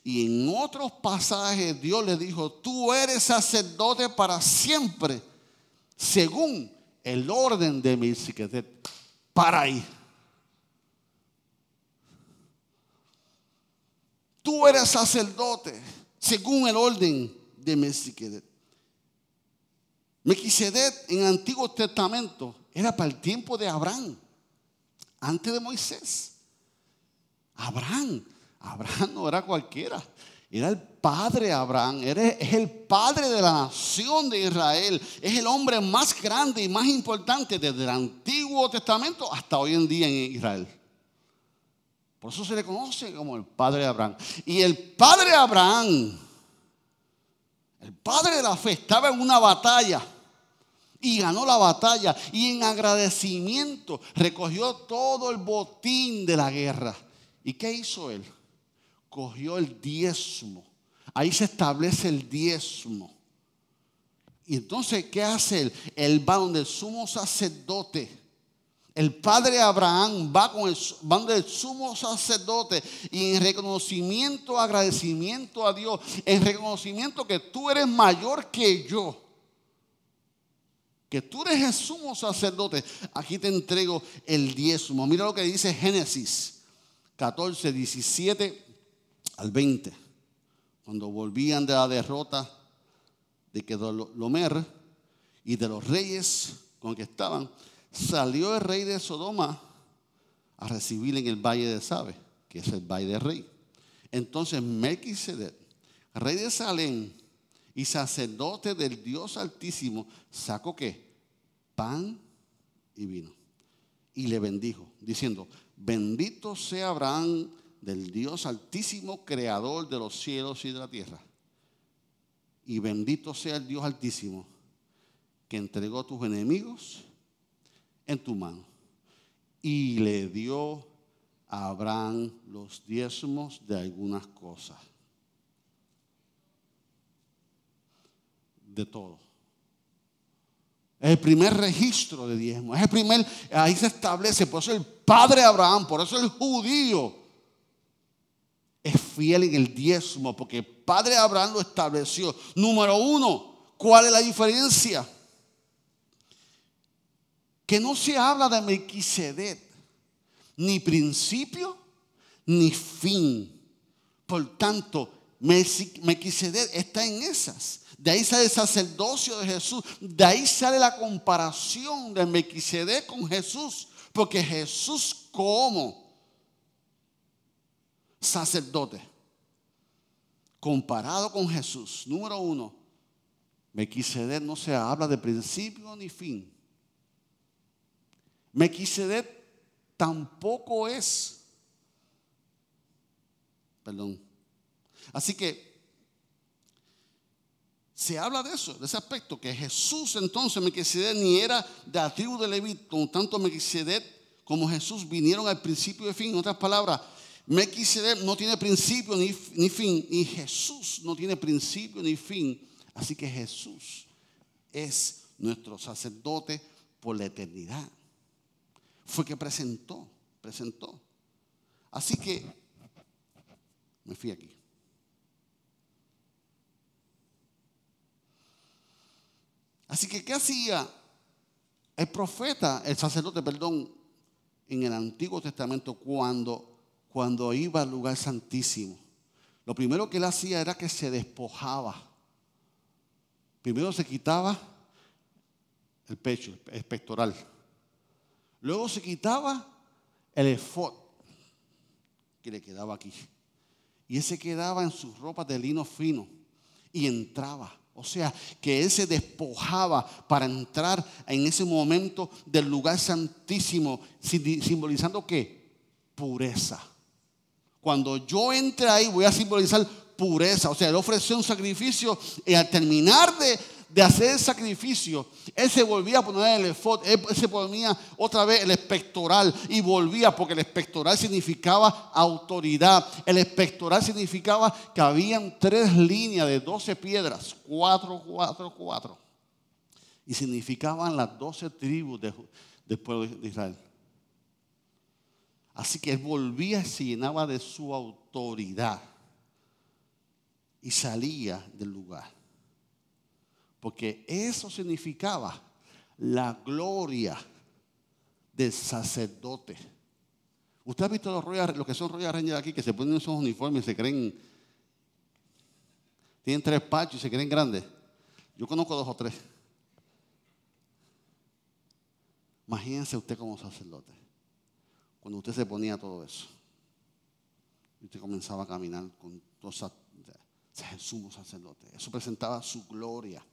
[SPEAKER 2] y en otros pasajes Dios le dijo, tú eres sacerdote para siempre, según el orden de Melquisedec. Para ahí. Tú eres sacerdote, según el orden de Melquisedec. Melquisedec en el Antiguo Testamento era para el tiempo de Abraham, antes de Moisés. Abraham, Abraham no era cualquiera, era el padre Abraham, es el padre de la nación de Israel, es el hombre más grande y más importante desde el Antiguo Testamento hasta hoy en día en Israel. Por eso se le conoce como el padre de Abraham. Y el padre Abraham el padre de la fe estaba en una batalla y ganó la batalla y en agradecimiento recogió todo el botín de la guerra. ¿Y qué hizo él? Cogió el diezmo. Ahí se establece el diezmo. Y entonces, ¿qué hace él? Él va donde el sumo sacerdote el padre Abraham va con el, van del sumo sacerdote y en reconocimiento, agradecimiento a Dios, en reconocimiento que tú eres mayor que yo, que tú eres el sumo sacerdote, aquí te entrego el diezmo. Mira lo que dice Génesis 14, 17 al 20, cuando volvían de la derrota de Lomer y de los reyes con que estaban salió el rey de Sodoma a recibir en el valle de Sabe, que es el valle del rey. Entonces Melquisedec, rey de Salem y sacerdote del Dios Altísimo, sacó qué? Pan y vino. Y le bendijo, diciendo, bendito sea Abraham del Dios Altísimo, creador de los cielos y de la tierra. Y bendito sea el Dios Altísimo, que entregó a tus enemigos en tu mano. Y le dio a Abraham los diezmos de algunas cosas. De todo. Es el primer registro de diezmos. Es el primer, ahí se establece. Por eso el padre Abraham, por eso el judío es fiel en el diezmo, porque padre Abraham lo estableció. Número uno, ¿cuál es la diferencia? que no se habla de Melquisedec, ni principio ni fin. Por tanto, Melquisedec está en esas. De ahí sale el sacerdocio de Jesús. De ahí sale la comparación de Melquisedec con Jesús. Porque Jesús como sacerdote, comparado con Jesús, número uno, Melquisedec no se habla de principio ni fin. Mequisedec tampoco es. Perdón. Así que se habla de eso, de ese aspecto, que Jesús entonces, Mequisedec ni era de la tribu de Leví, con tanto Mequisedec como Jesús vinieron al principio y fin. En otras palabras, Mequisedec no tiene principio ni, ni fin, y Jesús no tiene principio ni fin. Así que Jesús es nuestro sacerdote por la eternidad fue que presentó, presentó. Así que me fui aquí. Así que, ¿qué hacía el profeta, el sacerdote, perdón, en el Antiguo Testamento cuando, cuando iba al lugar santísimo? Lo primero que él hacía era que se despojaba. Primero se quitaba el pecho, el pectoral. Luego se quitaba el efod que le quedaba aquí. Y ese quedaba en sus ropas de lino fino y entraba. O sea, que él se despojaba para entrar en ese momento del lugar santísimo, simbolizando qué? Pureza. Cuando yo entre ahí voy a simbolizar pureza. O sea, él ofreció un sacrificio y al terminar de, de hacer el sacrificio, él se volvía a poner el efod, él se ponía otra vez el espectoral y volvía porque el espectoral significaba autoridad. El espectoral significaba que habían tres líneas de doce piedras, cuatro, cuatro, cuatro. Y significaban las doce tribus del pueblo de Israel. Así que él volvía y se llenaba de su autoridad y salía del lugar. Porque eso significaba la gloria del sacerdote. Usted ha visto los, los que son Royal Rangers aquí que se ponen esos uniformes y se creen, tienen tres pachos y se creen grandes. Yo conozco dos o tres. Imagínense usted como sacerdote cuando usted se ponía todo eso. Y usted comenzaba a caminar con todos ese sumo sacerdote. Eso presentaba su gloria.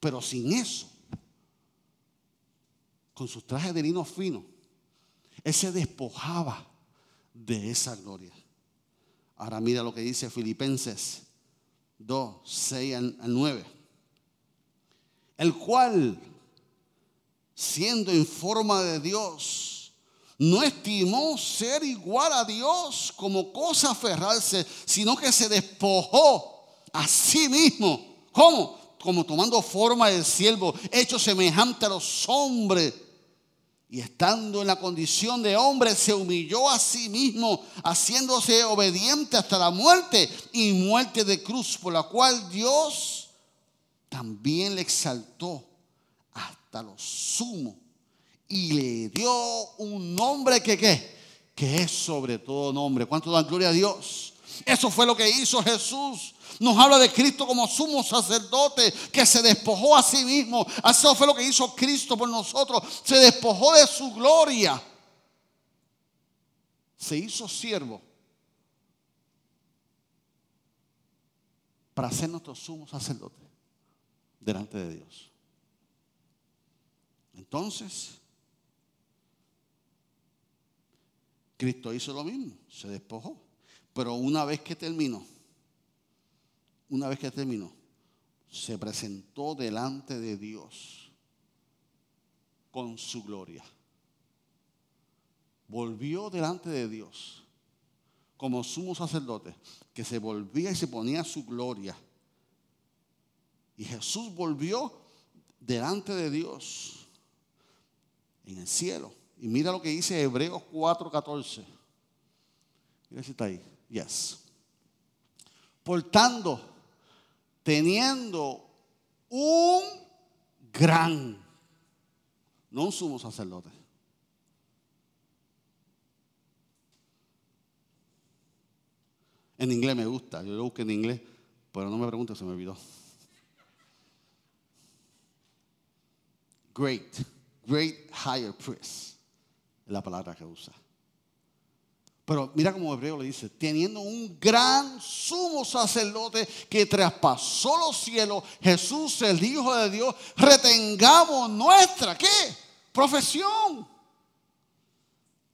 [SPEAKER 2] Pero sin eso, con sus trajes de lino fino, él se despojaba de esa gloria. Ahora mira lo que dice Filipenses 2, 6 al 9. El cual, siendo en forma de Dios, no estimó ser igual a Dios como cosa aferrarse, sino que se despojó a sí mismo. ¿Cómo? Como tomando forma del siervo, hecho semejante a los hombres. Y estando en la condición de hombre, se humilló a sí mismo, haciéndose obediente hasta la muerte y muerte de cruz, por la cual Dios también le exaltó hasta lo sumo y le dio un nombre que qué? Que es sobre todo nombre. ¿Cuánto dan gloria a Dios? Eso fue lo que hizo Jesús. Nos habla de Cristo como sumo sacerdote que se despojó a sí mismo. Eso fue lo que hizo Cristo por nosotros. Se despojó de su gloria. Se hizo siervo para ser nuestro sumo sacerdote delante de Dios. Entonces, Cristo hizo lo mismo, se despojó. Pero una vez que terminó, una vez que terminó, se presentó delante de Dios con su gloria. Volvió delante de Dios como sumo sacerdote, que se volvía y se ponía su gloria. Y Jesús volvió delante de Dios en el cielo y mira lo que dice Hebreos 4:14. Mira si está ahí. Yes. Por tanto, teniendo un gran, no un sumo sacerdote. En inglés me gusta, yo lo busqué en inglés, pero no me pregunte, se me olvidó. Great, great higher priest la palabra que usa. Pero mira como Hebreo le dice, teniendo un gran sumo sacerdote que traspasó los cielos, Jesús, el Hijo de Dios, retengamos nuestra, ¿qué? Profesión. O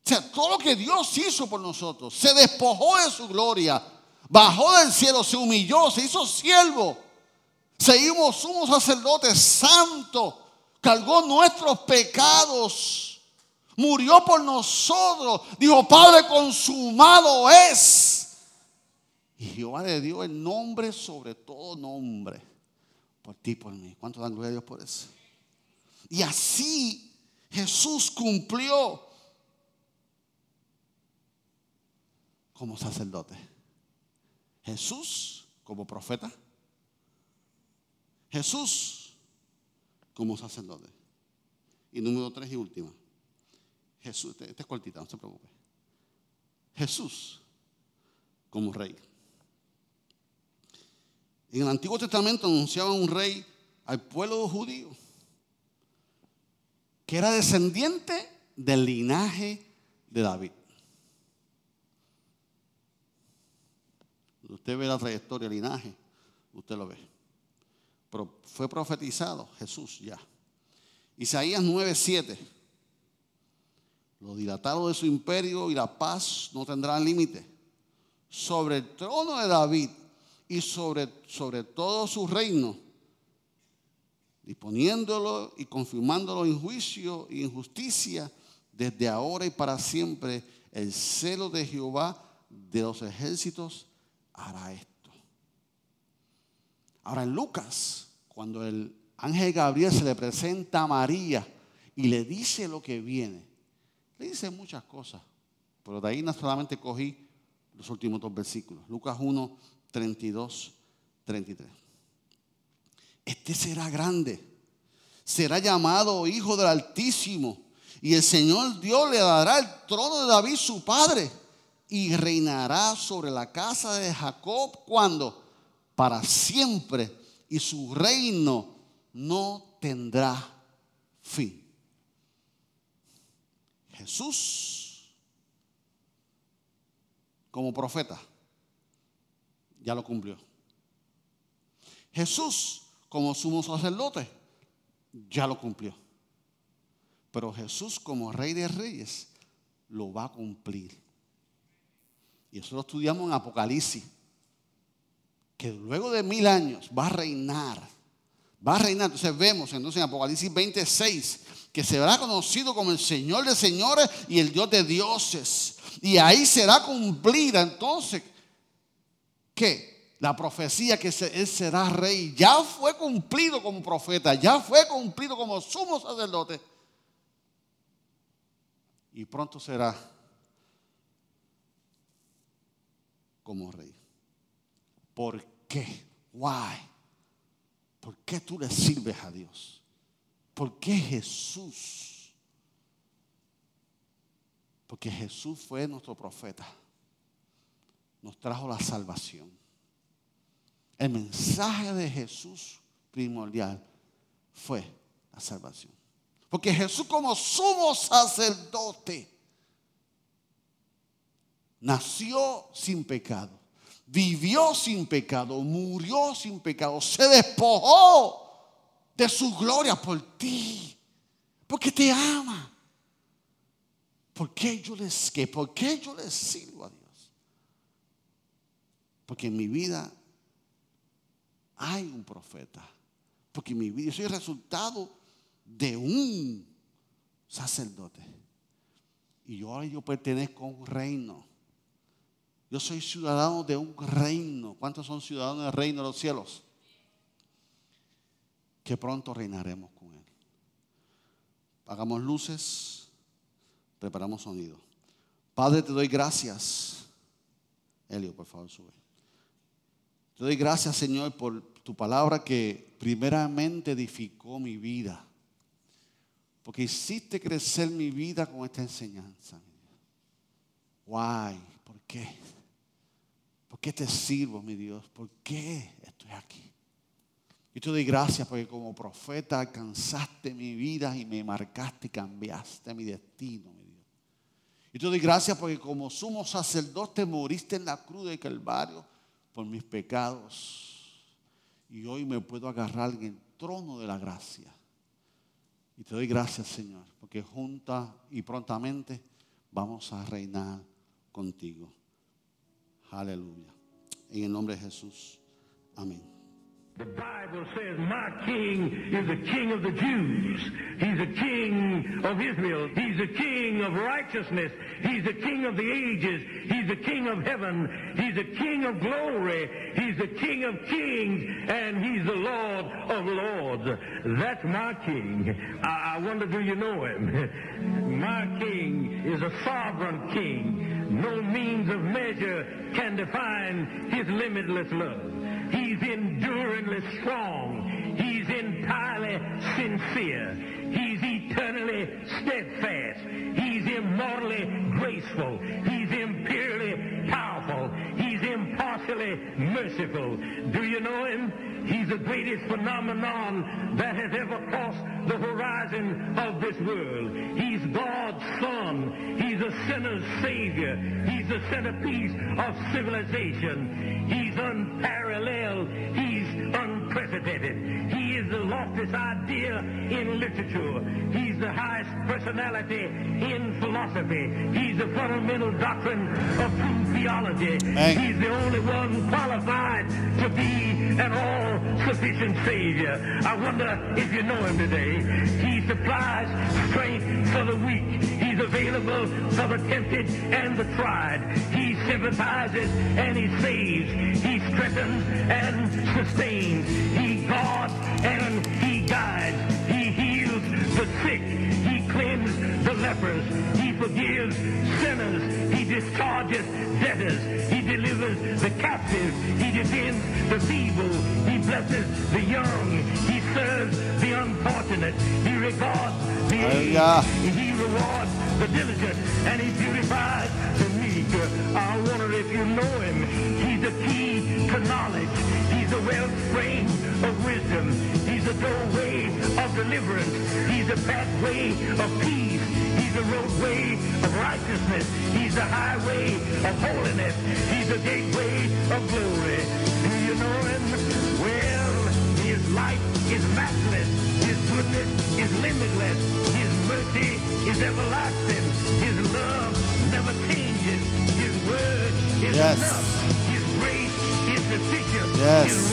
[SPEAKER 2] sea, todo lo que Dios hizo por nosotros, se despojó de su gloria, bajó del cielo, se humilló, se hizo siervo. Seguimos sumo sacerdote santo, cargó nuestros pecados Murió por nosotros. Dijo, Padre, consumado es. Y Jehová le dio el nombre sobre todo nombre. Por ti, por mí. ¿Cuánto dan gloria a Dios por eso? Y así Jesús cumplió como sacerdote. Jesús como profeta. Jesús como sacerdote. Y número tres y última. Jesús, este, es cortita, no se preocupe. Jesús como rey. En el Antiguo Testamento anunciaba un rey al pueblo judío que era descendiente del linaje de David. Usted ve la trayectoria, el linaje, usted lo ve. Pero fue profetizado Jesús ya. Isaías 9:7 lo dilatado de su imperio y la paz no tendrán límite. Sobre el trono de David y sobre, sobre todo su reino disponiéndolo y confirmándolo en juicio y en justicia desde ahora y para siempre. El celo de Jehová de los ejércitos hará esto. Ahora en Lucas, cuando el ángel Gabriel se le presenta a María y le dice lo que viene, le dice muchas cosas, pero de ahí solamente cogí los últimos dos versículos. Lucas 1, 32, 33. Este será grande, será llamado Hijo del Altísimo, y el Señor Dios le dará el trono de David su padre, y reinará sobre la casa de Jacob cuando para siempre, y su reino no tendrá fin. Jesús, como profeta, ya lo cumplió. Jesús, como sumo sacerdote, ya lo cumplió. Pero Jesús, como rey de reyes, lo va a cumplir. Y eso lo estudiamos en Apocalipsis. Que luego de mil años va a reinar. Va a reinar. Entonces vemos entonces en Apocalipsis 26 que será conocido como el Señor de señores y el Dios de dioses. Y ahí será cumplida entonces, ¿qué? La profecía que él será rey ya fue cumplido como profeta, ya fue cumplido como sumo sacerdote. Y pronto será como rey. ¿Por qué? Why? ¿Por qué tú le sirves a Dios? ¿Por qué Jesús? Porque Jesús fue nuestro profeta. Nos trajo la salvación. El mensaje de Jesús primordial fue la salvación. Porque Jesús como sumo sacerdote nació sin pecado, vivió sin pecado, murió sin pecado, se despojó de su gloria por ti. Porque te ama. ¿Por qué yo les, que, ¿Por qué yo les sirvo a Dios? Porque en mi vida hay un profeta. Porque en mi vida yo soy el resultado de un sacerdote. Y yo ahora yo pertenezco a un reino. Yo soy ciudadano de un reino. ¿Cuántos son ciudadanos del reino de los cielos? Que pronto reinaremos con Él. Hagamos luces, preparamos sonido. Padre, te doy gracias. Elio, por favor, sube. Te doy gracias, Señor, por tu palabra que primeramente edificó mi vida. Porque hiciste crecer mi vida con esta enseñanza. Why? ¿Por qué? ¿Por qué te sirvo, mi Dios? ¿Por qué estoy aquí? Y te doy gracias porque como profeta alcanzaste mi vida y me marcaste y cambiaste mi destino, mi Dios. Y te doy gracias porque como sumo sacerdote moriste en la cruz de Calvario por mis pecados. Y hoy me puedo agarrar en el trono de la gracia. Y te doy gracias, Señor, porque junta y prontamente vamos a reinar contigo. Aleluya. En el nombre de Jesús. Amén.
[SPEAKER 3] The Bible says, My king is the king of the Jews. He's a king of Israel. He's a king of righteousness. He's a king of the ages. He's a king of heaven. He's a king of glory. He's the king of kings. And he's the Lord of lords. That's my king. I, I wonder, do you know him? my king is a sovereign king. No means of measure can define his limitless love. He's enduringly strong. He's entirely sincere. He's eternally steadfast. He's immortally graceful. He's imperially powerful. He's impartially merciful. Do you know him? He's the greatest phenomenon that has ever crossed the horizon of this world. He's God's Son. He's a sinner's Savior. He's the centerpiece of civilization. He's unparalleled. Unprecedented. He is the loftiest idea in literature. He's the highest personality in philosophy. He's the fundamental doctrine of true theology. He's the only one qualified to be an all-sufficient Savior. I wonder if you know him today. He supplies strength for the weak. Available for the tempted and the tried. He sympathizes and he saves. He strengthens and sustains. He guards and he guides. He heals the sick. Lepers. He forgives sinners. He discharges debtors. He delivers the captive. He defends the feeble. He blesses the young. He serves the unfortunate. He regards the aged. He rewards the diligent and he beautifies the meek. I wonder if you know him. He's the key to knowledge. He's the wellspring of wisdom. He's the doorway of deliverance. He's the pathway of peace. He's the roadway of righteousness. He's the highway of holiness. He's the gateway of glory. Do you know him? Well, his light is matchless. His goodness is limitless. His mercy is everlasting. His love never changes. His word is
[SPEAKER 2] Yes.
[SPEAKER 3] enough. His grace is sufficient.
[SPEAKER 2] Yes.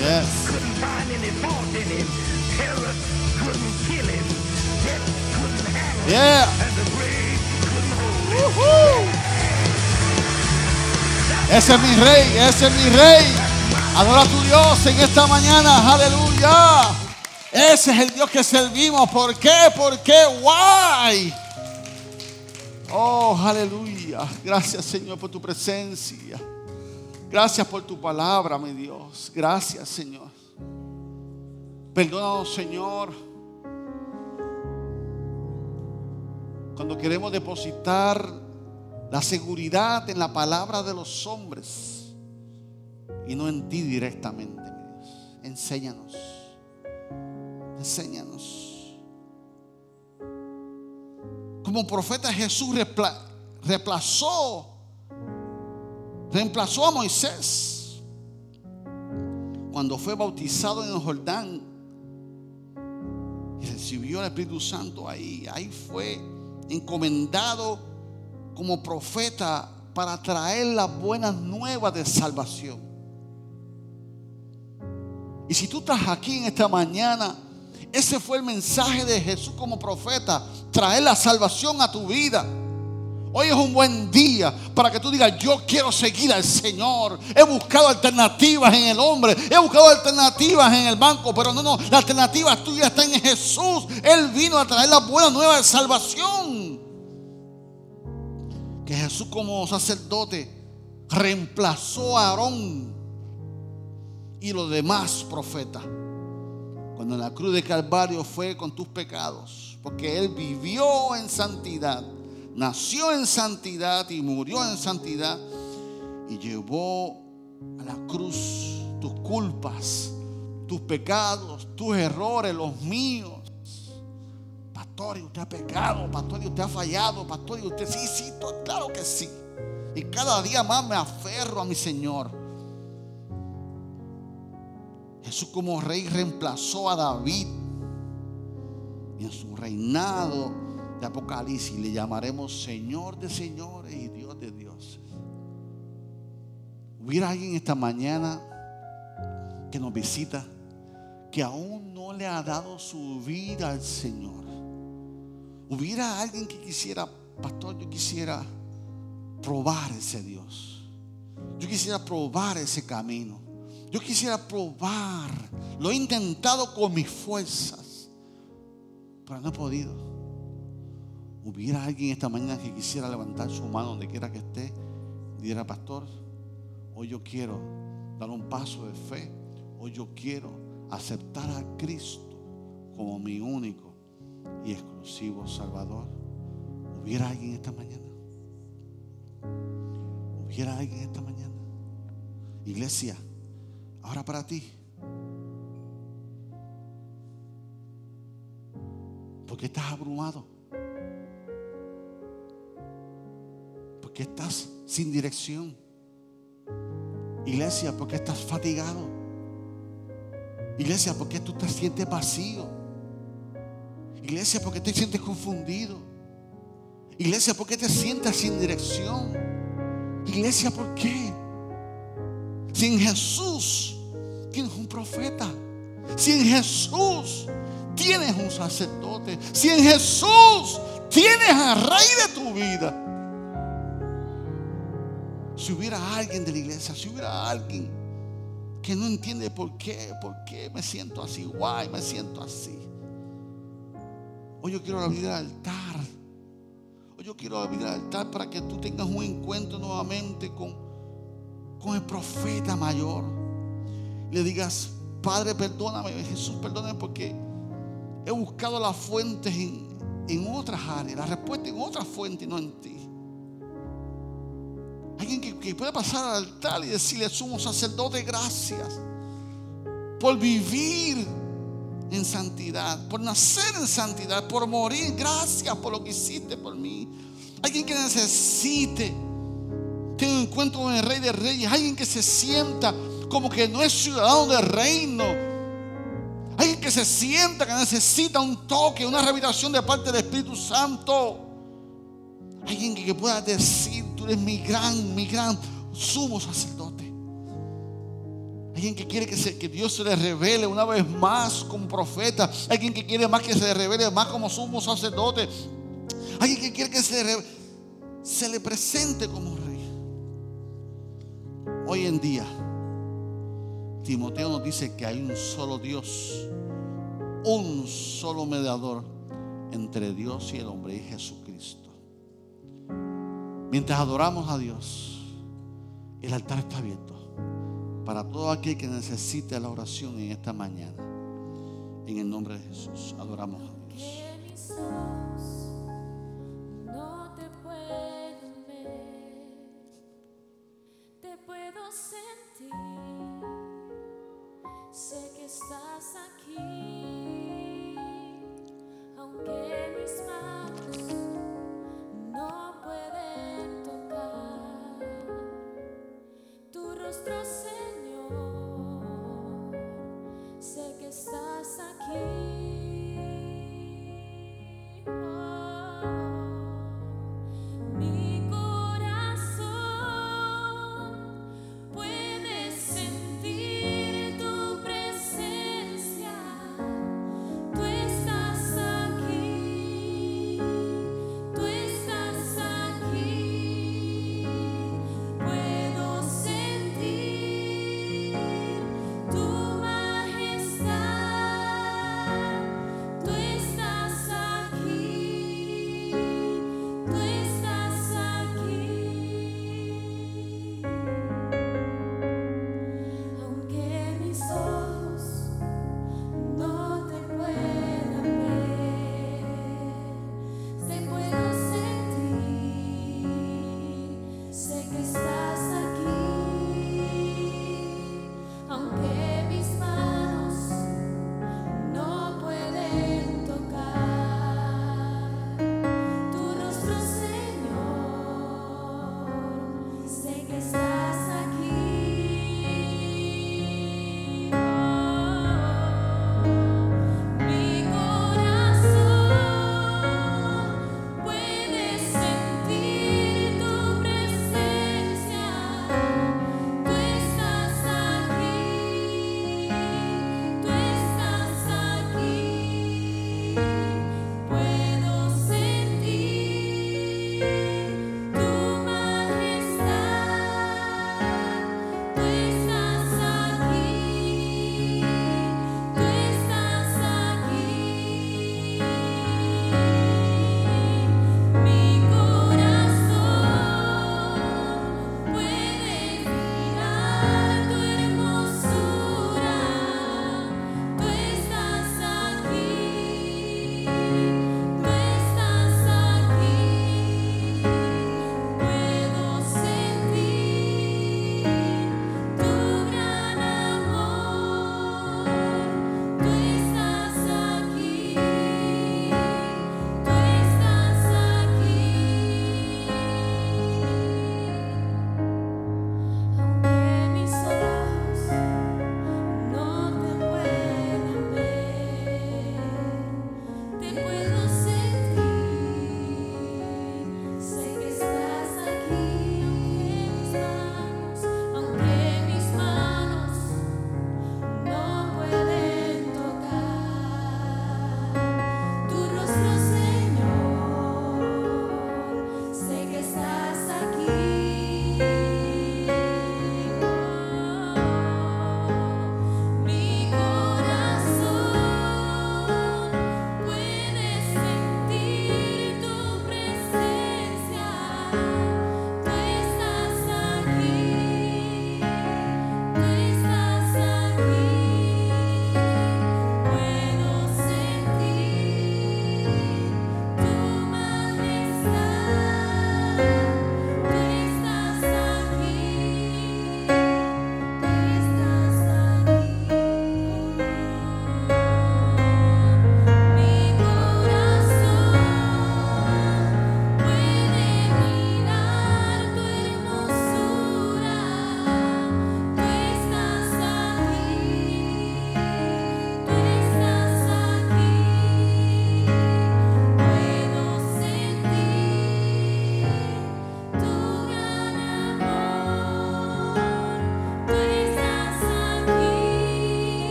[SPEAKER 2] Yes. Yeah. Ese es mi rey, ese es mi rey. Adora a tu Dios en esta mañana, aleluya. Ese es el Dios que servimos. ¿Por qué? ¿Por qué? Why? Oh, aleluya. Gracias, Señor, por tu presencia. Gracias por tu palabra, mi Dios. Gracias, Señor. Perdónanos, Señor. Cuando queremos depositar la seguridad en la palabra de los hombres y no en ti directamente, mi Dios. Enséñanos. Enséñanos. Como profeta Jesús reemplazó, reemplazó a Moisés cuando fue bautizado en el Jordán y recibió el Espíritu Santo ahí. Ahí fue encomendado como profeta para traer las buenas nuevas de salvación. Y si tú estás aquí en esta mañana, ese fue el mensaje de Jesús como profeta, traer la salvación a tu vida. Hoy es un buen día para que tú digas, yo quiero seguir al Señor. He buscado alternativas en el hombre, he buscado alternativas en el banco, pero no, no, la alternativa tuya está en Jesús. Él vino a traer la buena nueva de salvación. Que Jesús como sacerdote reemplazó a Aarón y los demás profetas. Cuando la cruz de Calvario fue con tus pecados, porque Él vivió en santidad, nació en santidad y murió en santidad y llevó a la cruz tus culpas, tus pecados, tus errores, los míos. Pastor, y usted ha pecado, pastor, y usted ha fallado, pastor, y usted sí, sí, claro que sí. Y cada día más me aferro a mi Señor. Jesús como rey reemplazó a David. Y en su reinado de Apocalipsis le llamaremos Señor de señores y Dios de dioses. Hubiera alguien esta mañana que nos visita que aún no le ha dado su vida al Señor. Hubiera alguien que quisiera, pastor, yo quisiera probar ese Dios. Yo quisiera probar ese camino. Yo quisiera probar. Lo he intentado con mis fuerzas, pero no he podido. Hubiera alguien esta mañana que quisiera levantar su mano donde quiera que esté y dijera, pastor, hoy yo quiero dar un paso de fe. Hoy yo quiero aceptar a Cristo como mi único y exclusivo Salvador. ¿Hubiera alguien esta mañana? ¿Hubiera alguien esta mañana? Iglesia, ahora para ti. ¿Por qué estás abrumado? ¿Por qué estás sin dirección? Iglesia, ¿por qué estás fatigado? Iglesia, ¿por qué tú te sientes vacío? Iglesia, ¿por qué te sientes confundido? Iglesia, ¿por qué te sientes sin dirección? Iglesia, ¿por qué? Si en Jesús tienes un profeta, si en Jesús tienes un sacerdote, si en Jesús tienes al rey de tu vida, si hubiera alguien de la iglesia, si hubiera alguien que no entiende por qué, por qué me siento así, guay, me siento así. Hoy yo quiero abrir el altar. Hoy yo quiero abrir el altar para que tú tengas un encuentro nuevamente con, con el profeta mayor. Le digas, Padre, perdóname, Jesús, perdóname porque he buscado las fuentes en, en otras áreas, la respuesta en otras fuentes y no en ti. Alguien que, puede pasar al altar y decirle, sumo sacerdote, gracias por vivir en santidad, por nacer en santidad, por morir. Gracias por lo que hiciste por mí. Alguien que necesite tener un encuentro con el Rey de Reyes. Alguien que se sienta como que no es ciudadano del reino. Alguien que se sienta que necesita un toque, una revelación de parte del Espíritu Santo. Alguien que pueda decir, tú eres mi gran, mi gran sumo sacerdote. Alguien que quiere que, se- que Dios se le revele una vez más como profeta. Alguien que quiere más que se le revele más como sumo sacerdote. Alguien que quiere que se, se le presente como rey. Hoy en día, Timoteo nos dice que hay un solo Dios, un solo mediador entre Dios y el hombre, y Jesucristo. Mientras adoramos a Dios, el altar está abierto para todo aquel que necesite la oración en esta mañana. En el nombre de Jesús, adoramos a Dios.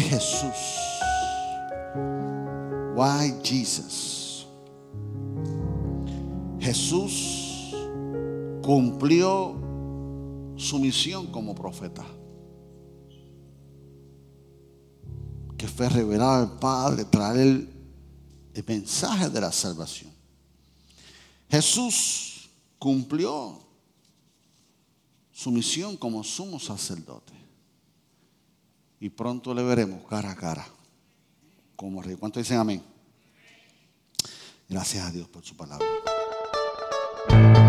[SPEAKER 2] Jesús. Why Jesus? Jesús cumplió su misión como profeta. Que fue revelar al Padre, traer el, el mensaje de la salvación. Jesús cumplió su misión como sumo sacerdote. Y pronto le veremos cara a cara. Como rey. ¿Cuánto dicen amén? Gracias a Dios por su palabra.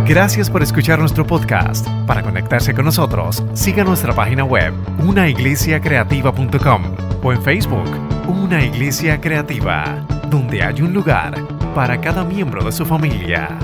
[SPEAKER 1] Gracias por escuchar nuestro podcast. Para conectarse con nosotros, siga nuestra página web, unaiglesiacreativa.com o en Facebook, Una Iglesia Creativa, donde hay un lugar para cada miembro de su familia.